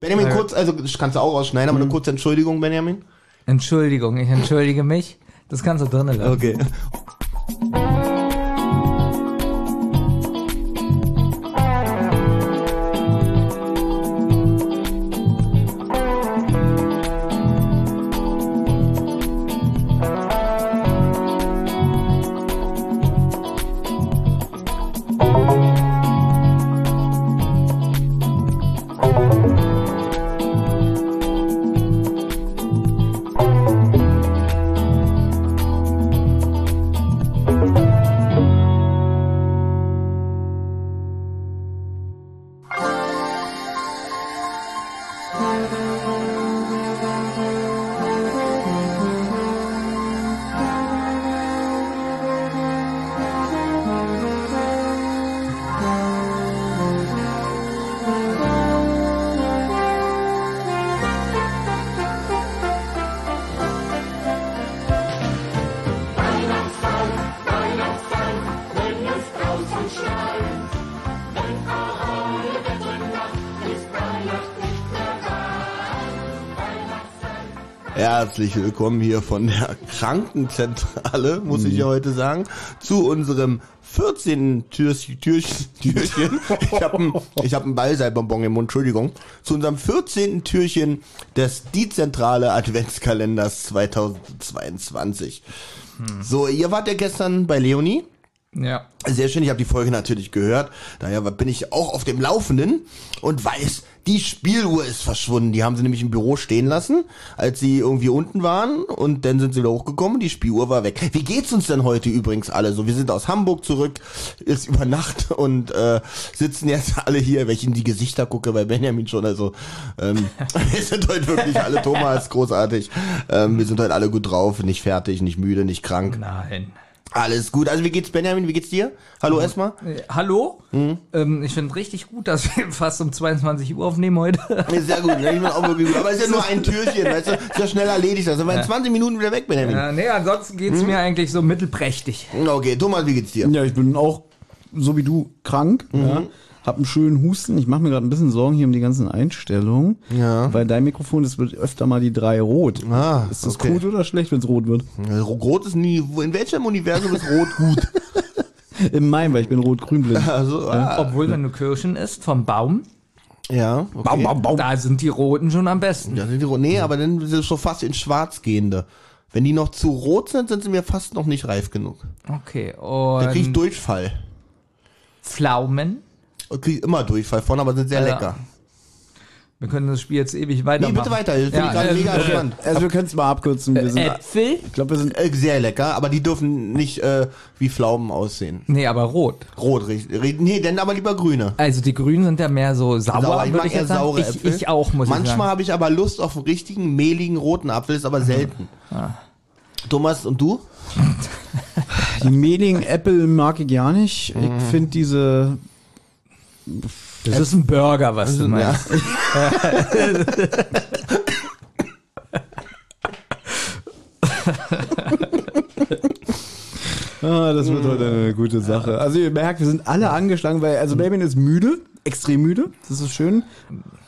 Benjamin, kurz, also das kannst du auch ausschneiden, aber eine kurze Entschuldigung, Benjamin. Entschuldigung, ich entschuldige mich. Das kannst du drinnen lassen. Okay. Herzlich willkommen hier von der Krankenzentrale, muss ich ja heute sagen, zu unserem 14. Türchen, Türchen, Türchen. Ich habe ein, ich hab ein Ballseilbonbon im Mund, Entschuldigung. Zu unserem 14. Türchen des Die Zentrale Adventskalenders 2022. So, ihr wart ja gestern bei Leonie. Ja. Sehr schön, ich habe die Folge natürlich gehört. Daher bin ich auch auf dem Laufenden und weiß, die Spieluhr ist verschwunden. Die haben sie nämlich im Büro stehen lassen, als sie irgendwie unten waren und dann sind sie wieder hochgekommen und die Spieluhr war weg. Wie geht's uns denn heute übrigens alle so? Wir sind aus Hamburg zurück, ist über Nacht und äh, sitzen jetzt alle hier, wenn ich in die Gesichter gucke bei Benjamin schon. Also ähm, wir sind heute wirklich alle, Thomas, großartig. Ähm, wir sind heute alle gut drauf, nicht fertig, nicht müde, nicht krank. Nein. Alles gut. Also wie geht's Benjamin? Wie geht's dir? Hallo erstmal. Äh, hallo? Ähm, ich finde richtig gut, dass wir fast um 22 Uhr aufnehmen heute. Ja, Sehr gut, ne? ich bin auch wirklich gut. Aber es ist ja nur ein Türchen, weißt du? Ist ja schnell erledigt. Also wir in 20 Minuten wieder weg, Benjamin. Ja, nee, ansonsten geht's mir eigentlich so mittelprächtig. Okay, Thomas, wie geht's dir? Ja, ich bin auch so wie du krank. Ja. Hab einen schönen Husten. Ich mache mir gerade ein bisschen Sorgen hier um die ganzen Einstellungen. Ja. Weil dein Mikrofon, das wird öfter mal die drei rot. Ah, ist das okay. gut oder schlecht, wenn es rot wird? Rot ist nie, in welchem Universum ist Rot gut? In meinem, weil ich bin rot-grün blind. Also, ah, Obwohl, wenn du Kirschen isst vom Baum, ja, okay. baum. da sind die roten schon am besten. Ja, sind die rot. Nee, aber dann sind es schon fast in schwarz gehende. Wenn die noch zu rot sind, sind sie mir fast noch nicht reif genug. Okay, Dann krieg ich und Durchfall. Pflaumen. Und krieg immer Durchfall von, aber sind sehr Ja. lecker. Wir können das Spiel jetzt ewig Nee, weitermachen. bitte weiter. Das finde Ja, ich gerade äh, mega okay. spannend. Also wir können es mal abkürzen. Wir sind, Äpfel? ich glaube, wir sind Äh, sehr lecker, aber die dürfen nicht äh, wie Pflaumen aussehen. Nee, aber rot. Rot, richtig. Nee, dann aber lieber grüne. Also die Grünen sind ja mehr so sauer, Sauer, ich mag ich eher saure Ich, Äpfel. ich auch, muss ich Manchmal habe ich aber Lust auf einen richtigen, mehligen, roten Apfel, ist aber selten. Ah. Thomas, und du? die mehligen Apple mag ich gar nicht. Mhm. Ich finde diese Das ist ein Burger, was du meinst. Ah, das wird heute eine gute Sache. Also ihr merkt, wir sind alle angeschlagen, weil also Benjamin ist müde, extrem müde. Das ist schön.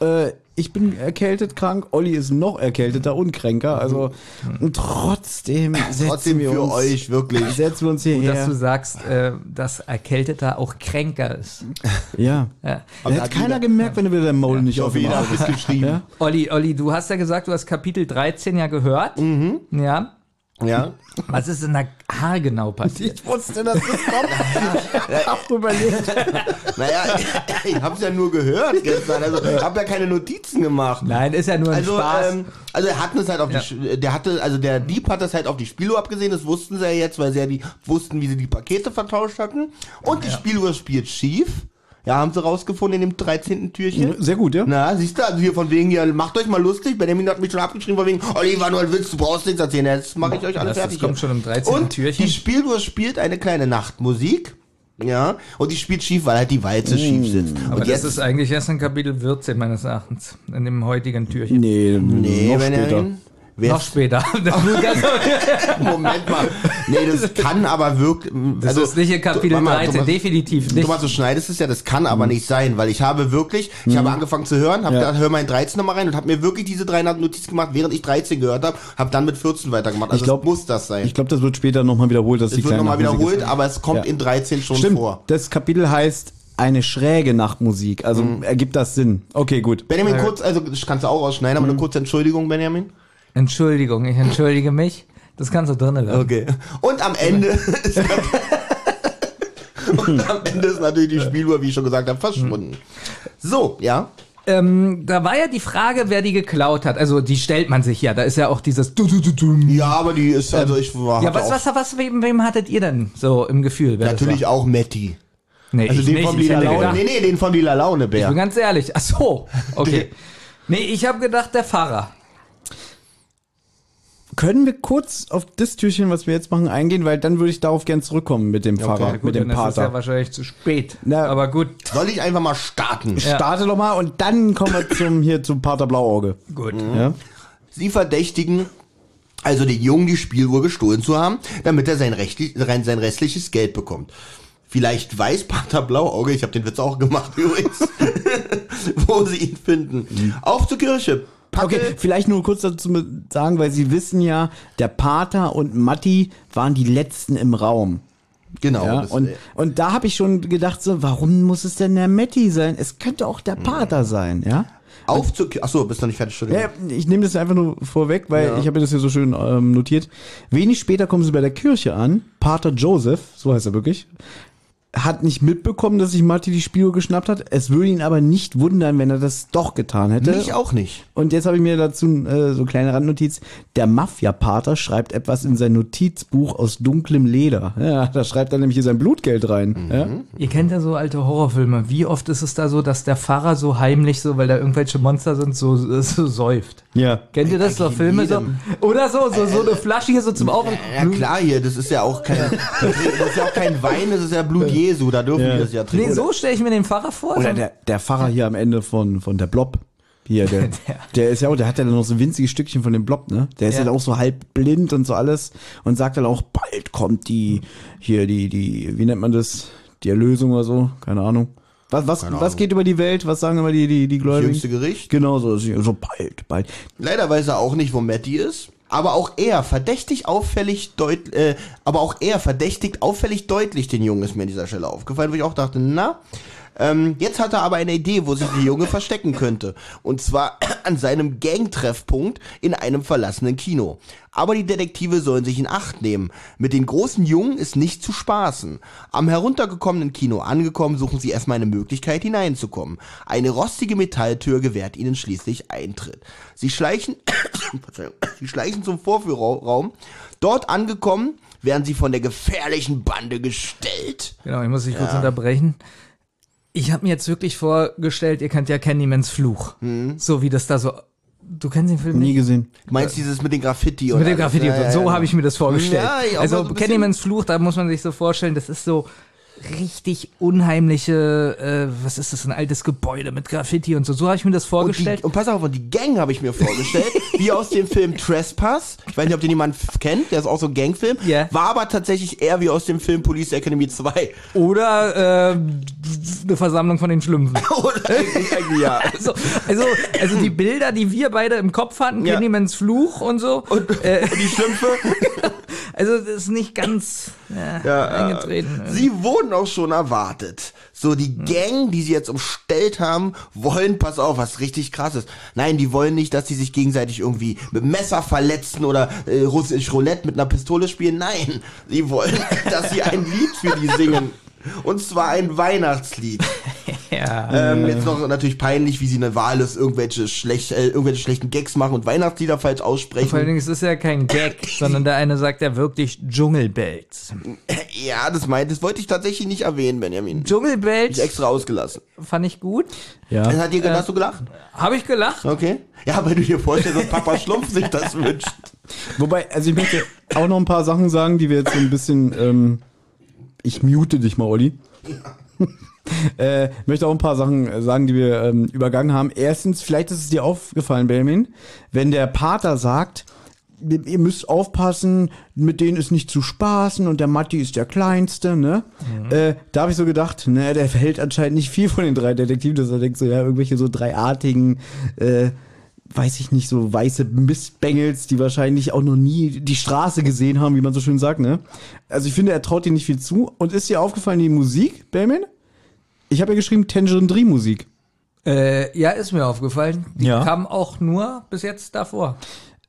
Äh, ich bin erkältet krank, Olli ist noch erkälteter und kränker. Also und trotzdem setzen Trotzdem wir für uns, euch, wirklich. setzen wir uns Gut, dass hierher. du sagst, äh, dass Erkälteter auch kränker ist. Ja. Ja. Da hat hat keiner jeder- gemerkt, wenn du wieder dein Maul nicht jeder hat aufgemacht es geschrieben. Ja? Olli, Olli, du hast ja gesagt, du hast Kapitel 13 ja gehört. Mhm. Ja. Ja. Was ist denn da haargenau passiert? Ich wusste, dass das kommt. Ich hab überlegt. Naja, ich hab's ja nur gehört gestern. Also, ich hab ja keine Notizen gemacht. Nein, ist ja nur ein Also, Spaß. ähm, also er hat es halt auf Ja. die, der hatte, also der Dieb hat das halt auf die Spieluhr abgesehen, das wussten sie ja jetzt, weil sie ja die, wussten, wie sie die Pakete vertauscht hatten. Und die Spieluhr spielt schief. Ja, haben sie rausgefunden in dem 13. Türchen. Sehr gut, ja. Na, siehst du, also hier von wegen, ja, macht euch mal lustig. Benjamin hat mich schon abgeschrieben, von wegen, Olli, war nur ein Witz, du brauchst nichts erzählen. Jetzt mache ich euch alle Das- das fertig. kommt hier. schon im 13. Und Türchen. die Spieluhr spielt eine kleine Nachtmusik. Ja, und die spielt schief, weil halt die Walze schief sitzt. Aber und das jetzt ist eigentlich erst in Kapitel 14 meines Erachtens, in dem heutigen Türchen. Nee, Nee, noch Benjamin. später. Wer Noch später. Moment mal. Nee, das kann aber wirklich. das ist nicht in Kapitel mal, 13, Thomas, definitiv nicht. Thomas, du schneidest es ja, das kann aber nicht sein, weil ich habe wirklich, ich habe angefangen zu hören, habe Ja. gedacht, hör mal in 13 nochmal rein und habe mir wirklich diese drei Notizen gemacht, während ich 13 gehört habe, habe dann mit 14 weitergemacht. Also Ich glaub- muss das sein. Ich glaube, das wird später nochmal wiederholt, dass die es wird kleine nochmal wiederholt, aber es kommt Ja. in 13 schon Stimmt, vor. das Kapitel heißt eine schräge Nachtmusik. Also Mhm. ergibt das Sinn. Okay, gut. Benjamin, kurz, also das kannst du auch rausschneiden, aber eine kurze Entschuldigung, Benjamin. Entschuldigung, ich entschuldige mich. Das kannst du drinnen lassen. Okay. Und am Ende ist Und am Ende ist natürlich die Spieluhr, wie ich schon gesagt habe, verschwunden. So, ja. Ähm, da war ja die Frage, wer die geklaut hat. Also die stellt man sich ja. Da ist ja auch dieses. Ja, aber die ist, also ich war Ja, was, was, was, wem, wem hattet ihr denn so im Gefühl? Natürlich auch Matti. Nee, Also ich den nicht. vom Lila Laune. Nee, nee, den vom Lila Laune ich bin Bär. ganz ehrlich. Ach so, okay. Nee, ich habe gedacht, der Pfarrer. Können wir kurz auf das Türchen, was wir jetzt machen, eingehen, weil dann würde ich darauf gern zurückkommen mit dem Pfarrer, gut, mit dem dann ist es ja Pater. wahrscheinlich zu spät. Na, Aber gut. Soll ich einfach mal starten? Starte doch mal und dann kommen wir zum hier zum Pater Blauauge. Gut. Ja? Sie verdächtigen also den Jungen die Spieluhr gestohlen zu haben, damit er sein, rechtlich, sein sein restliches Geld bekommt. Vielleicht weiß Pater Blauauge, ich habe den Witz auch gemacht übrigens, wo sie ihn finden. Auf zur Kirche. Packe, Okay, vielleicht nur kurz dazu sagen, weil Sie wissen ja, der Pater und Matti waren die letzten im Raum. Genau. Ja, und, äh, und da habe ich schon gedacht, so, warum muss es denn der Matti sein? Es könnte auch der Pater sein, ja? auf zur Kirche. Achso, bist noch nicht fertig, Entschuldigung. Ja, ich nehme das einfach nur vorweg, weil Ja. ich habe mir das hier so schön ähm, notiert. Wenig später kommen sie bei der Kirche an. Pater Joseph, so heißt er wirklich, hat nicht mitbekommen, dass sich Matti die Spieluhr geschnappt hat. Es würde ihn aber nicht wundern, wenn er das doch getan hätte. Mich auch nicht. Und jetzt habe ich mir dazu äh, so eine kleine Randnotiz. Der Mafia-Pater schreibt etwas in sein Notizbuch aus dunklem Leder. Ja, da schreibt er nämlich hier sein Blutgeld rein. Ja? Ihr kennt ja so alte Horrorfilme. Wie oft ist es da so, dass der Pfarrer so heimlich, so weil da irgendwelche Monster sind, so, so säuft? ja. Kennt ihr das so Filme so? Oder so, so, so eine Flasche hier so zum Aufmachen. Ja klar hier, das ist ja auch kein, das ist ja auch kein Wein, das ist ja Blut Jesu, da dürfen Ja. die das ja trinken. Nee, so stelle ich mir den Pfarrer vor. Oder der, der Pfarrer hier am Ende von, von der Blob. Hier, der, der ist ja auch, der hat ja dann noch so ein winziges Stückchen von dem Blob, ne? Der ist ja, Ja. dann auch so halb blind und so alles und sagt dann auch, bald kommt die, hier, die, die, wie nennt man das? Die Erlösung oder so? Keine Ahnung. Was, was, Keine was Ahnung. geht über die Welt? Was sagen immer die, die, die das Gläubigen? jüngste Gericht. Genau so, so bald, bald. Leider weiß er auch nicht, wo Matty ist. Aber auch er verdächtig auffällig deut äh, aber auch er verdächtigt auffällig deutlich den Jungen ist mir an dieser Stelle aufgefallen, wo ich auch dachte, na, ähm, jetzt hat er aber eine Idee, wo sich der Junge verstecken könnte. Und zwar an seinem Gangtreffpunkt in einem verlassenen Kino. Aber die Detektive sollen sich in Acht nehmen. Mit den großen Jungen ist nicht zu spaßen. Am heruntergekommenen Kino angekommen, suchen sie erstmal eine Möglichkeit hineinzukommen. Eine rostige Metalltür gewährt ihnen schließlich Eintritt. Sie schleichen, sie schleichen zum Vorführraum. Dort angekommen, werden sie von der gefährlichen Bande gestellt. Genau, ich muss dich kurz unterbrechen. Ich habe mir jetzt wirklich vorgestellt, ihr kennt ja Candymans Fluch. Hm. So wie das da so. Du kennst den Film Nie nicht? gesehen. Du meinst dieses mit den Graffiti und Mit dem Graffiti. ja, und so. ja, so ja. habe ich mir das vorgestellt. Ja, also so Candymans Fluch, da muss man sich so vorstellen, das ist so richtig unheimliche, äh, was ist das, ein altes Gebäude mit Graffiti und so. So habe ich mir das Und, die, vorgestellt. und pass auf, und die Gang habe ich mir vorgestellt, wie aus dem Film Trespass. Ich weiß nicht, ob den jemand kennt, der ist auch so ein Gangfilm. Ja. War aber tatsächlich eher wie aus dem Film Police Academy 2. Oder äh, eine Versammlung von den Schlümpfen. Oder ja. Also, also, also die Bilder, die wir beide im Kopf hatten, Ja. Candymans Fluch und so. Und, äh, und die Schlümpfe, also das ist nicht ganz ja, Ja, äh, eingetreten. sie wurden auch schon erwartet. So, die Gang, die sie jetzt umstellt haben, wollen, pass auf, was richtig krass ist. Nein, die wollen nicht, dass sie sich gegenseitig irgendwie mit Messer verletzen oder äh, russisch Roulette mit einer Pistole spielen. Nein, sie wollen, dass sie ein Lied für die singen. Und zwar ein Weihnachtslied. Ja. Ähm, jetzt noch natürlich peinlich, wie sie eine Wahl ist, irgendwelche, schlecht, äh, irgendwelche schlechten Gags machen und Weihnachtslieder falsch aussprechen. Vor allen Dingen, es ist ja kein Gag, sondern der eine sagt ja wirklich Dschungelbells. Ja, das meint, das wollte ich tatsächlich nicht erwähnen, Benjamin. Ich Dschungelbells extra ausgelassen. fand ich gut. Ja. Das hat dir, hast du gelacht? Habe ich gelacht. Okay. Ja, weil du dir vorstellst, dass Papa Schlumpf sich das wünscht. Wobei, also ich möchte auch noch ein paar Sachen sagen, die wir jetzt so ein bisschen, ähm, ich mute dich mal, Olli. äh, möchte auch ein paar Sachen äh, sagen, die wir ähm, übergangen haben. Erstens, vielleicht ist es dir aufgefallen, Benjamin, wenn der Pater sagt, ihr müsst aufpassen, mit denen ist nicht zu spaßen und der Matti ist der Kleinste, ne? Äh, da habe ich so gedacht, ne, der verhält anscheinend nicht viel von den drei Detektiven, dass er denkt so, ja, irgendwelche so dreiartigen, äh, weiß ich nicht, so weiße Mistbengels, die wahrscheinlich auch noch nie die Straße gesehen haben, wie man so schön sagt, ne? Also ich finde, er traut dir nicht viel zu. Und ist dir aufgefallen, die Musik, Benjamin? Ich habe ja geschrieben Tangerine Dream Musik. Äh, ja, ist mir aufgefallen. Die Ja. kam auch nur bis jetzt davor.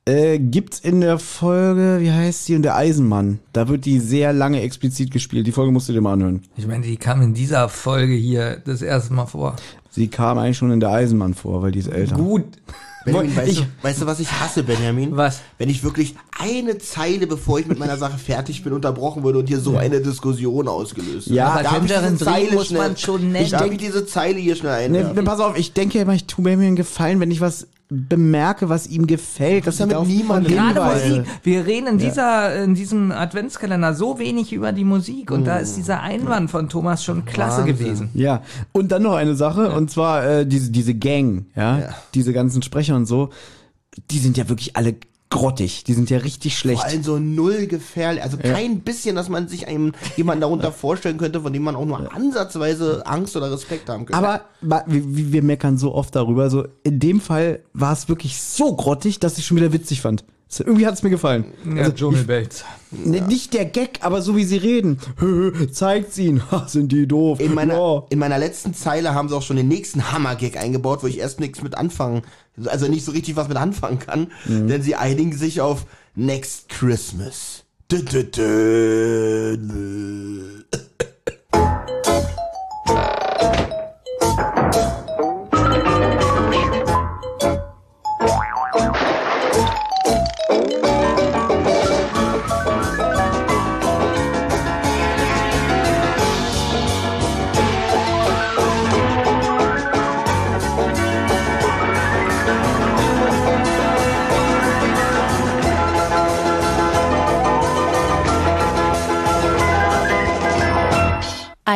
Äh, gibt's in der Folge, wie heißt sie, und der Eisenmann. Da wird die sehr lange explizit gespielt. Die Folge musst du dir mal anhören. Ich meine, die kam in dieser Folge hier das erste Mal vor. Sie kam eigentlich schon in der Eisenmann vor, weil die ist älter. Gut. Benjamin, weißt, Ich- du, weißt du, was ich hasse, Benjamin? Was? Wenn ich wirklich eine Zeile, bevor ich mit meiner Sache fertig bin, unterbrochen würde und hier so eine Diskussion ausgelöst. Ja, wird. Tangerine diese Zeile muss schnell- man schon nennen. Ich ich diese Zeile hier schnell Ne, einwerfen. ne, pass auf, ich denke immer, ich tue mir einen Gefallen, wenn ich was bemerke, was ihm gefällt. dass ja ich mit darauf niemandem Gerade. Musik. Wir reden in dieser, in diesem Adventskalender so wenig über die Musik und da ist dieser Einwand von Thomas schon klasse Wahnsinn. gewesen. Ja, und dann noch eine Sache, und zwar äh, diese, diese Gang, ja, Ja. diese ganzen Sprecher und so, die sind ja wirklich alle grottig, die sind ja richtig schlecht. Vor allem so null gefährlich, also kein bisschen, dass man sich einem jemanden darunter vorstellen könnte, von dem man auch nur ansatzweise Angst oder Respekt haben könnte. Aber wir, wir meckern so oft darüber, so in dem Fall war es wirklich so grottig, dass ich schon wieder witzig fand. So, irgendwie hat es mir gefallen. Ja, Dschungelwelt. Ne, nicht der Gag, aber so wie sie reden. Zeigt's ihnen. Ha, sind die doof. in meiner, Ja. in meiner letzten Zeile haben sie auch schon den nächsten Hammer-Gag eingebaut, wo ich erst nichts mit anfangen, also nicht so richtig was mit anfangen kann, denn sie einigen sich auf Next Christmas. Dü, dü, dü,